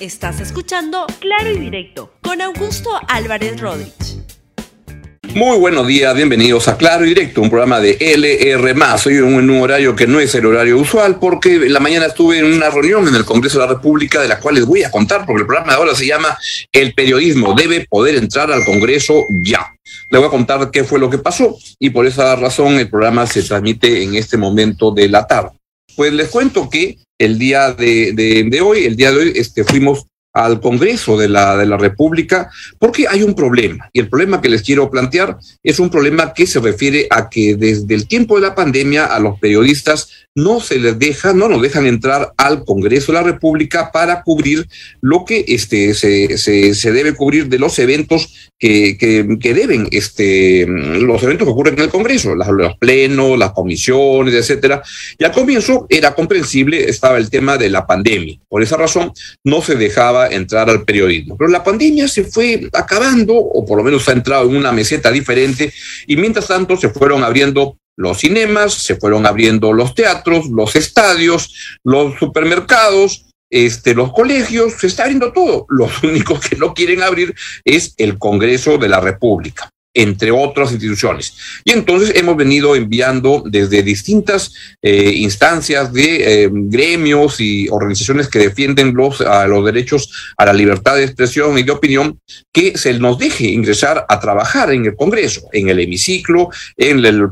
Estás escuchando Claro y Directo con Augusto Álvarez Rodríguez. Muy buenos días, bienvenidos a Claro y Directo, un programa de LR. Hoy en un horario que no es el horario usual, porque la mañana estuve en una reunión en el Congreso de la República, de la cual les voy a contar, porque el programa de ahora se llama El periodismo debe poder entrar al Congreso ya. Les voy a contar qué fue lo que pasó y por esa razón el programa se transmite en este momento de la tarde. Pues les cuento que el día de, hoy, el día de hoy, este, fuimos al Congreso de la, de la República, porque hay un problema. Y el problema que les quiero plantear es un problema que se refiere a que desde el tiempo de la pandemia a los periodistas no se les deja, no nos dejan entrar al Congreso de la República para cubrir lo que este, se, se, se debe cubrir de los eventos que, que, que, deben, este, los eventos que ocurren en el Congreso, los, los plenos, las comisiones, etcétera. Y al comienzo era comprensible, estaba el tema de la pandemia. Por esa razón no se dejaba entrar al periodismo. Pero la pandemia se fue acabando, o por lo menos ha entrado en una meseta diferente, y mientras tanto se fueron abriendo los cinemas, se fueron abriendo los teatros, los estadios, los supermercados, este, los colegios, se está abriendo todo. Los únicos que no quieren abrir es el Congreso de la República entre otras instituciones. Y entonces hemos venido enviando desde distintas eh, instancias de eh, gremios y organizaciones que defienden los, a los derechos a la libertad de expresión y de opinión que se nos deje ingresar a trabajar en el Congreso, en el hemiciclo, en el, el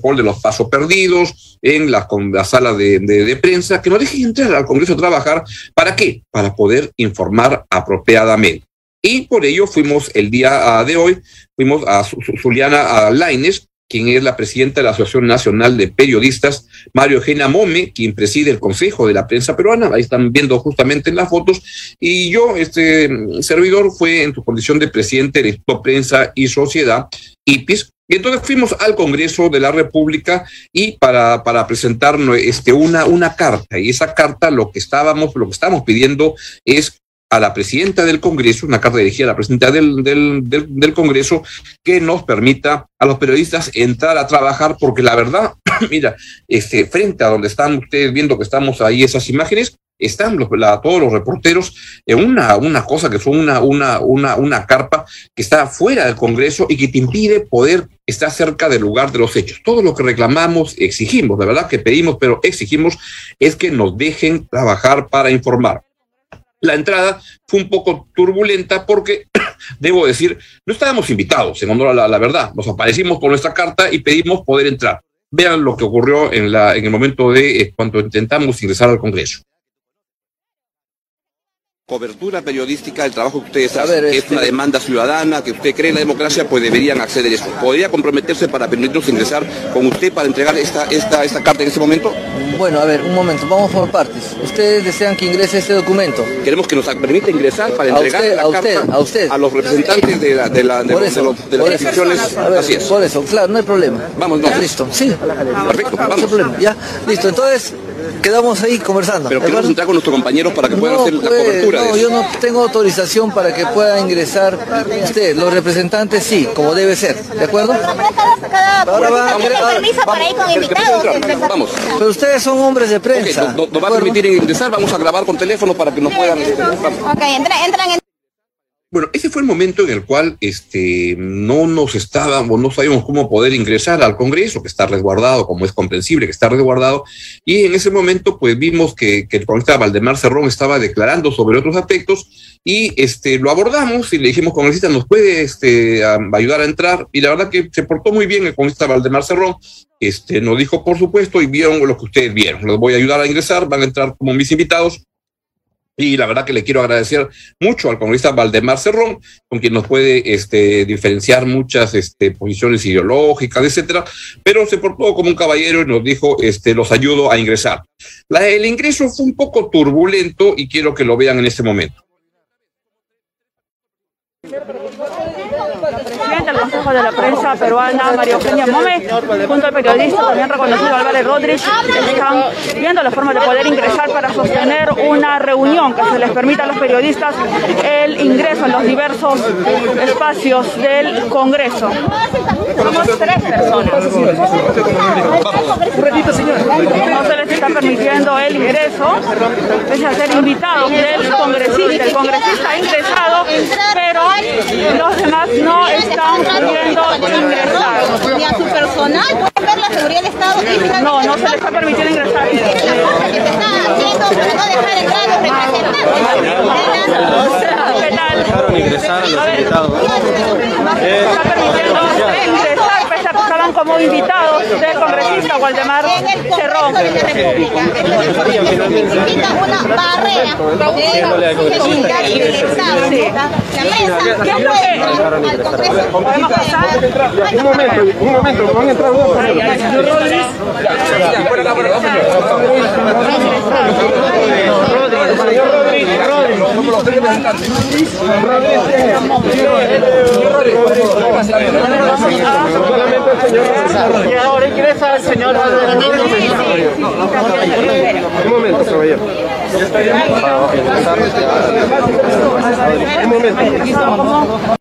hall de los pasos perdidos, en la, la sala de, de, de prensa, que nos dejen entrar al Congreso a trabajar. ¿Para qué? Para poder informar apropiadamente. Y por ello fuimos el día de hoy, fuimos a Juliana Laines, quien es la presidenta de la Asociación Nacional de Periodistas, Mario Eugenia Mome, quien preside el Consejo de la Prensa Peruana, ahí están viendo justamente en las fotos, y yo, este servidor, fue en su condición de presidente de Prensa y Sociedad, IPIS, y entonces fuimos al Congreso de la República y para, para presentar este, una, una carta, y esa carta lo que estábamos, lo que estamos pidiendo es a la presidenta del Congreso, una carta dirigida a la presidenta del, del, del, Congreso, que nos permita a los periodistas entrar a trabajar, porque la verdad, mira, este, frente a donde están ustedes viendo que estamos ahí esas imágenes, están los, la, todos los reporteros en una, una cosa que son una, una, una, una carpa que está fuera del Congreso y que te impide poder estar cerca del lugar de los hechos. Todo lo que reclamamos, exigimos, de verdad que pedimos, pero exigimos, es que nos dejen trabajar para informar. La entrada fue un poco turbulenta porque, debo decir, no estábamos invitados, en honor la, verdad. Nos aparecimos con nuestra carta y pedimos poder entrar. Vean lo que ocurrió en, la, en el momento de eh, cuando intentamos ingresar al Congreso cobertura periodística del trabajo que ustedes hacen, ver, este... es una demanda ciudadana, que usted cree en la democracia, pues deberían acceder a eso. ¿Podría comprometerse para permitirnos ingresar con usted para entregar esta, esta, esta carta en este momento? Bueno, a ver, un momento, vamos por partes. ¿Ustedes desean que ingrese este documento? Queremos que nos permita ingresar para entregar a usted, la a usted, a usted. a los representantes de, la, de, la, de, por los, eso, de, los, de las instituciones. Eso. A ver, Así es. Por eso, claro, no hay problema. Vamos, no. Listo, sí. Perfecto, no, vamos. hay problema. Ya, listo. Entonces, quedamos ahí conversando. Pero queremos entrar con nuestros compañeros para que puedan no, hacer la pues, cobertura no, de eso. yo no tengo autorización para que pueda ingresar usted. Los representantes sí, como debe ser. ¿De acuerdo? Ahora va, permiso para ir con invitados. Vamos. Pero ustedes son hombres de prensa. Nos, nos va a permitir ingresar, vamos a grabar con teléfono para que nos puedan... Ok, entra, entran en... Bueno, ese fue el momento en el cual este, no nos estábamos, no sabíamos cómo poder ingresar al Congreso, que está resguardado, como es comprensible, que está resguardado, y en ese momento pues vimos que, el congresista Valdemar Cerrón estaba declarando sobre otros aspectos y este, lo abordamos y le dijimos, congresista, ¿nos puede este, ayudar a entrar? Y la verdad que se portó muy bien el congresista Valdemar Cerrón, este, nos dijo por supuesto y vieron lo que ustedes vieron, los voy a ayudar a ingresar, van a entrar como mis invitados, y la verdad que le quiero agradecer mucho al congresista Valdemar Cerrón, con quien nos puede este, diferenciar muchas este, posiciones ideológicas, etcétera, pero se portó como un caballero y nos dijo, este, los ayudo a ingresar. La, el ingreso fue un poco turbulento y quiero que lo vean en este momento. Presidente del Consejo de la Prensa Peruana, María Eugenia Mome, junto al periodista también reconocido Álvarez Rodríguez, están viendo la forma de poder ingresar para sostener una reunión que se les permita a los periodistas el ingreso en los diversos espacios del Congreso. Somos tres personas. No se les está permitiendo el ingreso, pese a ser invitado del congresista. El congresista ha ingresado, pero los demás no están ingresar. Ni a su personal pueden ver la seguridad del Estado. No, no se les está permitiendo ingresar. Miren la cosa que se está haciendo para no dejar entrar a los representantes. Penal. Dejaron ingresar a los invitados. no se les está permitiendo ingresar, como invitados del congresista Waldemar Cerrón. Congreso de la República. Entonces, necesita una barrera de seguridad y ingresado. La prensa ¿Qué es no lo que- entra al Congreso. ¿Podemos pasar? Un momento, un momento, van a entrar dos. Y ahora ingresa el señor Un momento, caballero. Un momento.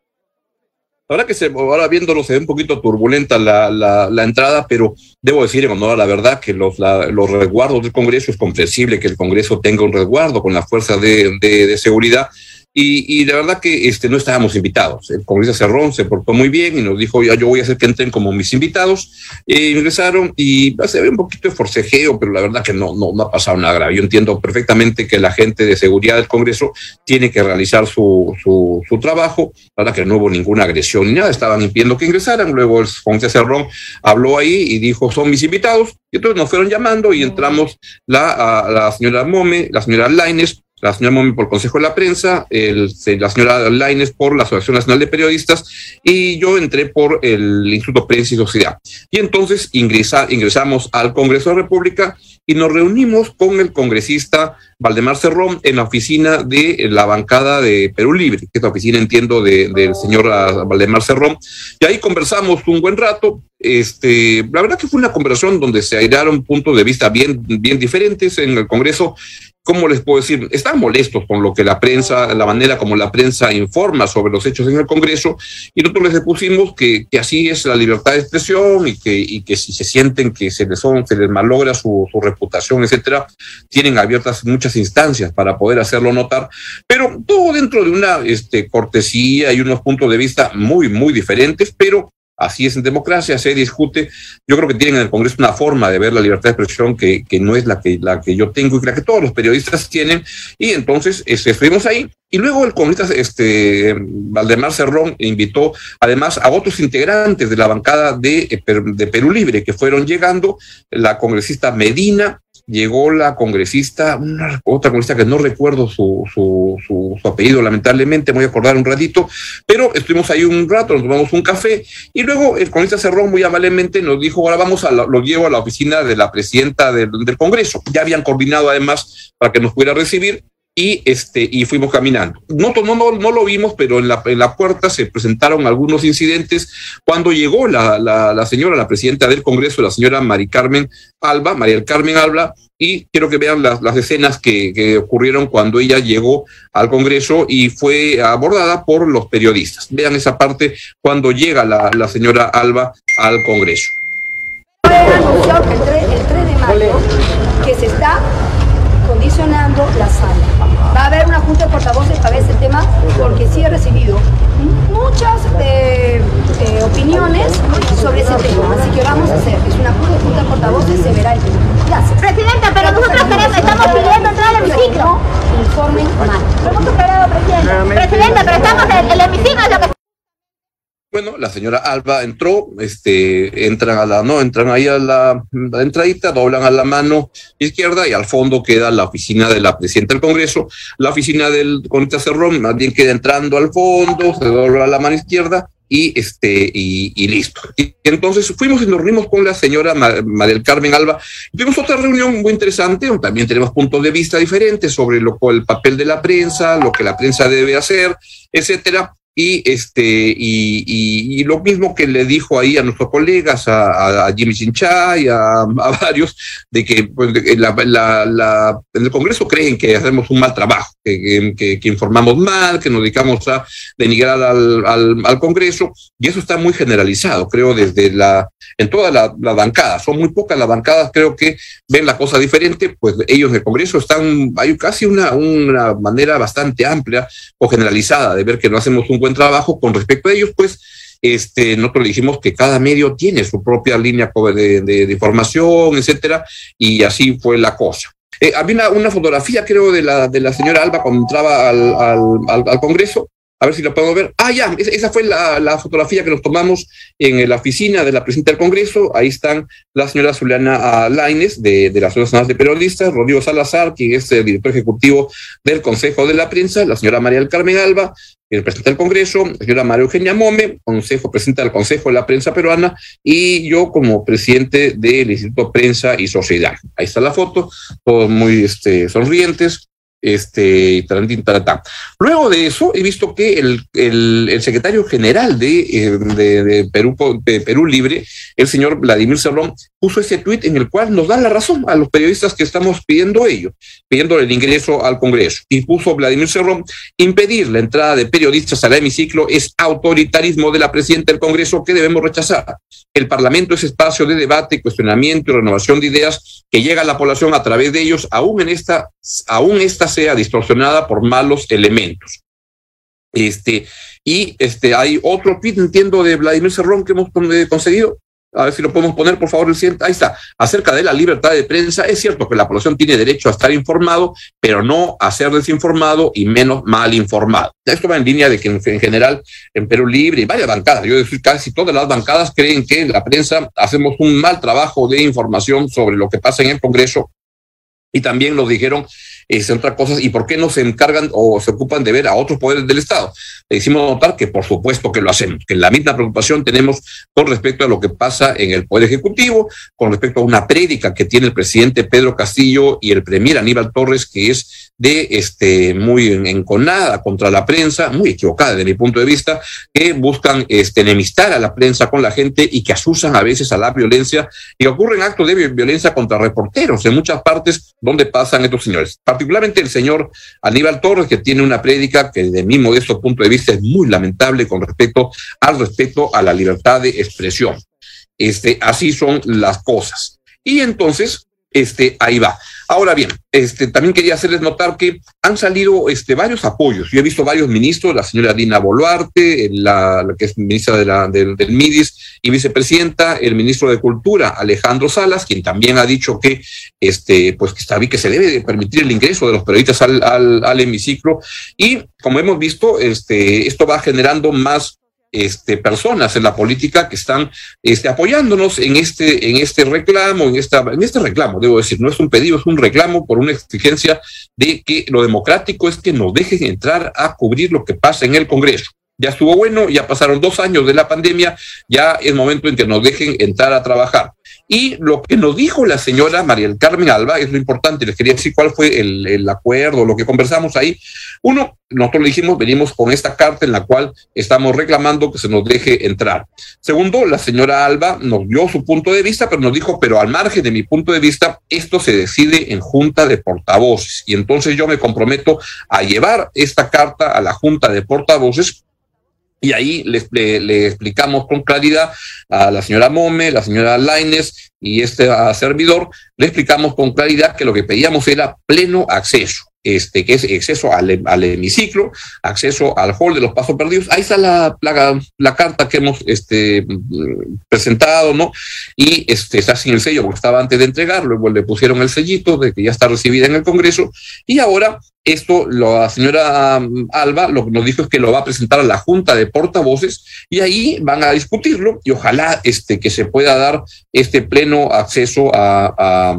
La verdad que se, ahora viéndolo se ve un poquito turbulenta la, la, la entrada, pero debo decir en honor a la verdad que los, la, los resguardos del Congreso es comprensible que el Congreso tenga un resguardo con las fuerzas de, de, de seguridad. Y, y, la verdad que este, no estábamos invitados. El congresista Cerrón se portó muy bien y nos dijo, ya yo voy a hacer que entren como mis invitados. Eh, ingresaron y se ve un poquito de forcejeo, pero la verdad que no, no, no ha pasado nada grave. Yo entiendo perfectamente que la gente de seguridad del Congreso tiene que realizar su, su, su trabajo. La verdad que no hubo ninguna agresión ni nada, estaban impidiendo que ingresaran. Luego el congresista Cerrón habló ahí y dijo, son mis invitados. Y entonces nos fueron llamando y entramos la, a, la señora Mome, la señora Laines, la señora Momi por Consejo de la Prensa, el, la señora Laines por la Asociación Nacional de Periodistas y yo entré por el Instituto Prensa y Sociedad. Y entonces ingresa, ingresamos al Congreso de la República y nos reunimos con el congresista Valdemar Cerrón en la oficina de la bancada de Perú Libre, que es la oficina, entiendo, de, del señor Valdemar Cerrón. Y ahí conversamos un buen rato. Este, la verdad que fue una conversación donde se airearon puntos de vista bien, bien diferentes en el Congreso. ¿Cómo les puedo decir? Están molestos con lo que la prensa, la manera como la prensa informa sobre los hechos en el Congreso, y nosotros les pusimos que, así es la libertad de expresión y que, y que si se sienten que se les, son, se les malogra su, su reputación, etcétera, tienen abiertas muchas instancias para poder hacerlo notar, pero todo dentro de una este, cortesía y unos puntos de vista muy, muy diferentes, pero Así es en democracia, se discute. Yo creo que tienen en el Congreso una forma de ver la libertad de expresión que, que no es la que, la que yo tengo y la que todos los periodistas tienen. Y entonces este, estuvimos ahí. Y luego el congresista este, Valdemar Cerrón invitó además a otros integrantes de la bancada de, de Perú Libre que fueron llegando, la congresista Medina, llegó la congresista, una, otra congresista que no recuerdo su, su, su, su, apellido, lamentablemente, me voy a acordar un ratito, pero estuvimos ahí un rato, nos tomamos un café, y luego el congresista Cerrón muy amablemente nos dijo, ahora vamos a, lo llevo a la oficina de la presidenta del Congreso. Ya habían coordinado además para que nos pudiera recibir, y este y fuimos caminando. No, no, no, lo vimos, pero en la, en la puerta se presentaron algunos incidentes. Cuando llegó la, la, la señora, la presidenta del Congreso, la señora Mari Carmen Alba, María del Carmen Alba, y quiero que vean las, las escenas que, que, ocurrieron cuando ella llegó al Congreso y fue abordada por los periodistas. Vean esa parte cuando llega la, señora Alba al Congreso. anunciado el 3, el 3 de mayo que se está la sala. Va a haber una junta de portavoces para ver ese tema porque sí he recibido muchas eh, eh, opiniones sobre ese tema. Así que vamos a hacer, es una junta de portavoces, se verá el tema. Gracias. Presidenta, pero nosotros queremos, estamos pidiendo entrar al hemiciclo. Informen mal. Lo hemos superado, Presidenta. Presidenta, pero estamos en el hemiciclo es lo que bueno, la señora Alba entró, este, entran a la, no, entran ahí a la, la, entradita, doblan a la mano izquierda y al fondo queda la oficina de la presidenta del Congreso. La oficina del Conita Cerrón más bien queda entrando al fondo, se dobla la mano izquierda y este y, listo. Y entonces fuimos y nos reunimos con la señora María Carmen Alba. Tuvimos otra reunión muy interesante, también tenemos puntos de vista diferentes sobre lo, el papel de la prensa, lo que la prensa debe hacer, etcétera y este y, y, lo mismo que le dijo ahí a nuestros colegas, a, Jimmy Chinchay, a, a, varios, de que pues, la, la, en el Congreso creen que hacemos un mal trabajo, que, que, informamos mal, que nos dedicamos a denigrar al, al, al, Congreso, y eso está muy generalizado, creo, desde la, en toda la, la bancada, son muy pocas las bancadas, creo que ven la cosa diferente, pues ellos en el Congreso están, hay casi una, una manera bastante amplia o generalizada de ver que no hacemos un buen trabajo con respecto a ellos, pues este, nosotros le dijimos que cada medio tiene su propia línea de, de, de información, etcétera, y así fue la cosa. Eh, había una, fotografía, creo, de la, de la señora Alba cuando entraba al, al, Congreso. A ver si lo podemos ver. Ah, ya, esa fue la, la, fotografía que nos tomamos en la oficina de la presidenta del Congreso. Ahí están la señora Zuliana Laines, de, de la Asociación Nacional de Periodistas, Rodrigo Salazar, quien es el director ejecutivo del Consejo de la Prensa, la señora María Carmen Alba, el presidente del Congreso, la señora María Eugenia Mome, consejo, presidenta del Consejo de la Prensa Peruana, y yo como presidente del Instituto Prensa y Sociedad. Ahí está la foto, todos muy este, sonrientes, este, taratán. Luego de eso, he visto que el, el, secretario general de, de, de, Perú, de Perú Libre, el señor Vladimir Cerrón, puso ese tuit en el cual nos da la razón a los periodistas que estamos pidiendo ello, pidiendo el ingreso al Congreso. Y puso Vladimir Cerrón, impedir la entrada de periodistas al hemiciclo es autoritarismo de la presidenta del Congreso que debemos rechazar. El Parlamento es espacio de debate, cuestionamiento y renovación de ideas que llega a la población a través de ellos, aún en esta, aún esta sea distorsionada por malos elementos. Este, y este, hay otro tweet, entiendo, de Vladimir Cerrón que hemos conseguido. A ver si lo podemos poner, por favor, el siguiente. Ahí está. Acerca de la libertad de prensa, es cierto que la población tiene derecho a estar informado, pero no a ser desinformado y menos mal informado. Esto va en línea de que en, en general en Perú Libre y varias bancadas, yo decir casi todas las bancadas creen que en la prensa hacemos un mal trabajo de información sobre lo que pasa en el Congreso y también nos dijeron es otra cosa, y por qué no se encargan o se ocupan de ver a otros poderes del Estado. Le hicimos notar que por supuesto que lo hacemos, que la misma preocupación tenemos con respecto a lo que pasa en el Poder Ejecutivo, con respecto a una prédica que tiene el presidente Pedro Castillo y el premier Aníbal Torres, que es de este muy enconada contra la prensa, muy equivocada desde mi punto de vista, que buscan este, enemistar a la prensa con la gente y que asusan a veces a la violencia y ocurren actos de violencia contra reporteros en muchas partes donde pasan estos señores. Particularmente el señor Aníbal Torres, que tiene una prédica que de mi modesto punto de vista es muy lamentable con respecto al respeto a la libertad de expresión. Este, así son las cosas. Y entonces, este, ahí va. Ahora bien, este, también quería hacerles notar que han salido este, varios apoyos. Yo he visto varios ministros, la señora Dina Boluarte, la, que es ministra de la, del, del, MIDIS y vicepresidenta, el ministro de Cultura, Alejandro Salas, quien también ha dicho que, este, pues, que está que se debe de permitir el ingreso de los periodistas al, al, al hemiciclo. Y como hemos visto, este, esto va generando más este, personas en la política que están este, apoyándonos en este, en este reclamo, en, esta, en este reclamo, debo decir, no es un pedido, es un reclamo por una exigencia de que lo democrático es que nos dejen entrar a cubrir lo que pasa en el Congreso. Ya estuvo bueno, ya pasaron dos años de la pandemia, ya es momento en que nos dejen entrar a trabajar. Y lo que nos dijo la señora María del Carmen Alba es lo importante, les quería decir cuál fue el, el, acuerdo, lo que conversamos ahí. Uno, nosotros le dijimos, venimos con esta carta en la cual estamos reclamando que se nos deje entrar. Segundo, la señora Alba nos dio su punto de vista, pero nos dijo, pero al margen de mi punto de vista, esto se decide en junta de portavoces. Y entonces yo me comprometo a llevar esta carta a la junta de portavoces y ahí le, explicamos con claridad a la señora Mome, la señora Laines y este servidor, le explicamos con claridad que lo que pedíamos era pleno acceso, este, que es acceso al, al hemiciclo, acceso al hall de los pasos perdidos. Ahí está la, la, carta que hemos este, presentado, ¿no? Y este, está sin el sello porque estaba antes de entregar, luego le pusieron el sellito de que ya está recibida en el Congreso y ahora esto la señora Alba lo que nos dijo es que lo va a presentar a la Junta de Portavoces y ahí van a discutirlo y ojalá este, que se pueda dar este pleno acceso a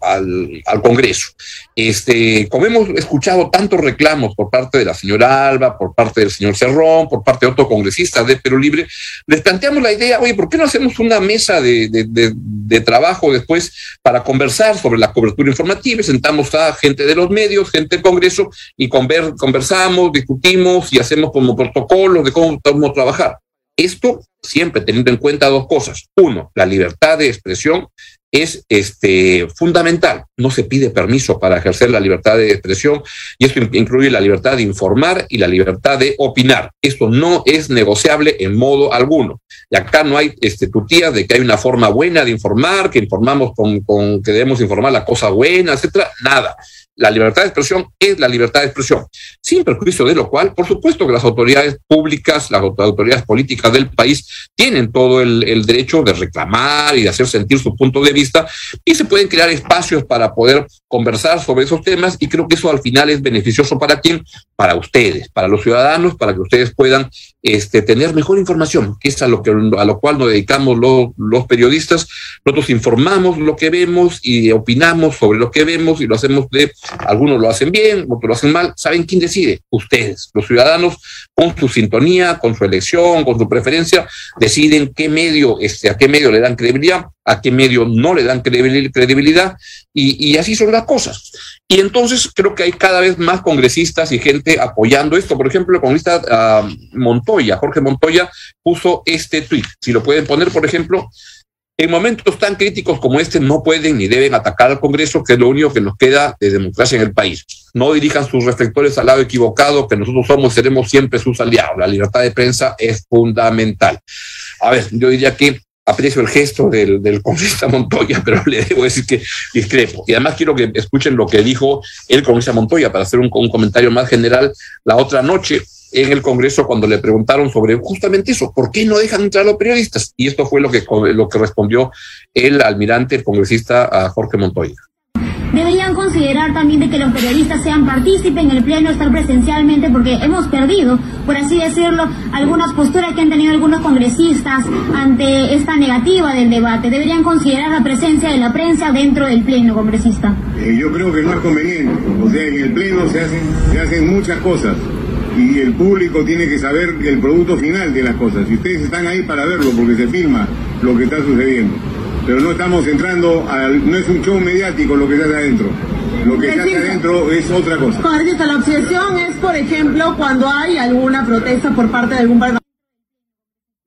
al, al, Congreso. Este, como hemos escuchado tantos reclamos por parte de la señora Alba, por parte del señor Cerrón, por parte de otro congresista de Perú Libre, les planteamos la idea, oye, ¿por qué no hacemos una mesa de, de, de, trabajo después para conversar sobre la cobertura informativa? Sentamos a gente de los medios, gente del Congreso, y conver, conversamos, discutimos y hacemos como protocolos de cómo a trabajar. Esto siempre teniendo en cuenta dos cosas. Uno, la libertad de expresión es este, fundamental. No se pide permiso para ejercer la libertad de expresión y esto incluye la libertad de informar y la libertad de opinar. Esto no es negociable en modo alguno. Y acá no hay este, tutía de que hay una forma buena de informar, que informamos con, con que debemos informar la cosa buena, etcétera. Nada la libertad de expresión es la libertad de expresión, sin perjuicio de lo cual, por supuesto que las autoridades públicas, las autoridades políticas del país tienen todo el, derecho de reclamar y de hacer sentir su punto de vista y se pueden crear espacios para poder conversar sobre esos temas y creo que eso al final es beneficioso para quién, para ustedes, para los ciudadanos, para que ustedes puedan este, tener mejor información, que es a lo, que, a lo cual nos dedicamos los, los periodistas. Nosotros informamos lo que vemos y opinamos sobre lo que vemos y lo hacemos de, algunos lo hacen bien, otros lo hacen mal. ¿Saben quién decide? Ustedes, los ciudadanos, con su sintonía, con su elección, con su preferencia, deciden qué medio, este, a qué medio le dan credibilidad, a qué medio no le dan credibilidad y, así son las cosas. Y entonces creo que hay cada vez más congresistas y gente apoyando esto. Por ejemplo, el congresista uh, Montoya, Jorge Montoya, puso este tweet. Si lo pueden poner, por ejemplo, en momentos tan críticos como este no pueden ni deben atacar al Congreso, que es lo único que nos queda de democracia en el país. No dirijan sus reflectores al lado equivocado, que nosotros somos, seremos siempre sus aliados. La libertad de prensa es fundamental. A ver, yo diría que aprecio el gesto del, del congresista Montoya, pero le debo decir que discrepo. Y además quiero que escuchen lo que dijo el congresista Montoya para hacer un, un comentario más general la otra noche en el Congreso cuando le preguntaron sobre justamente eso, ¿por qué no dejan entrar a los periodistas? Y esto fue lo que, lo que respondió el almirante, el congresista a Jorge Montoya deberían considerar también de que los periodistas sean partícipes en el pleno, estar presencialmente, porque hemos perdido, por así decirlo, algunas posturas que han tenido algunos congresistas ante esta negativa del debate. Deberían considerar la presencia de la prensa dentro del pleno congresista. Eh, yo creo que no es conveniente, o sea, en el pleno se hacen, se hacen muchas cosas y el público tiene que saber el producto final de las cosas. Y ustedes están ahí para verlo porque se filma lo que está sucediendo pero no estamos entrando, al, no es un show mediático lo que está adentro. Lo que está adentro es otra cosa. la obsesión es, por ejemplo, cuando hay alguna protesta por parte de algún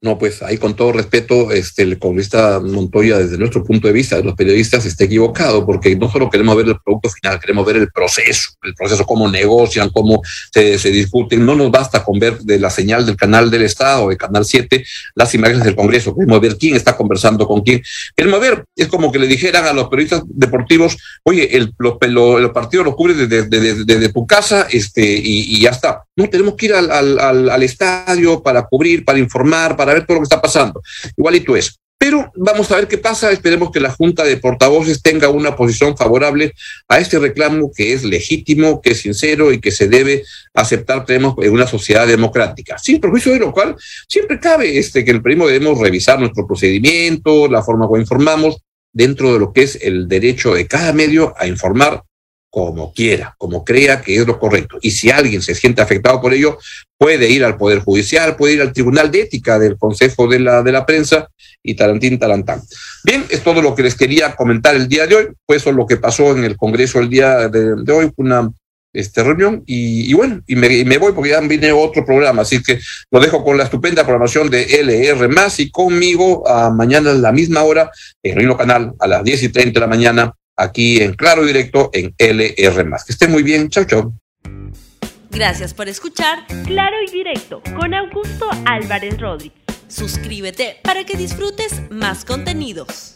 no, pues ahí con todo respeto, este, el congresista Montoya, desde nuestro punto de vista de los periodistas, está equivocado, porque no solo queremos ver el producto final, queremos ver el proceso, el proceso, cómo negocian, cómo se, discuten. No nos basta con ver de la señal del canal del Estado, de Canal 7, las imágenes del Congreso. Queremos ver quién está conversando con quién. Queremos ver, es como que le dijeran a los periodistas deportivos, oye, el, los, los, los partidos los cubres desde, desde, desde, tu casa este, y, y, ya está. No, tenemos que ir al, al, al estadio para cubrir, para informar, para ver todo lo que está pasando. Igualito es. Pero vamos a ver qué pasa. Esperemos que la Junta de Portavoces tenga una posición favorable a este reclamo que es legítimo, que es sincero y que se debe aceptar, tenemos, en una sociedad democrática. Sin perjuicio de lo cual, siempre cabe este, que el primo debemos revisar nuestro procedimiento, la forma como informamos, dentro de lo que es el derecho de cada medio a informar como quiera, como crea que es lo correcto. Y si alguien se siente afectado por ello, puede ir al Poder Judicial, puede ir al Tribunal de Ética del Consejo de la, de la Prensa y tarantín, talantán. Bien, es todo lo que les quería comentar el día de hoy. Fue eso lo que pasó en el Congreso el día de, hoy, una este, reunión y, bueno, y me, y me, voy porque ya viene otro programa, así que lo dejo con la estupenda programación de LR más y conmigo a mañana a la misma hora en el mismo canal a las 10 y 30 de la mañana aquí en Claro Directo en LR. Que esté muy bien. Chao, chao. Gracias por escuchar Claro y Directo con Augusto Álvarez Rodríguez. Suscríbete para que disfrutes más contenidos.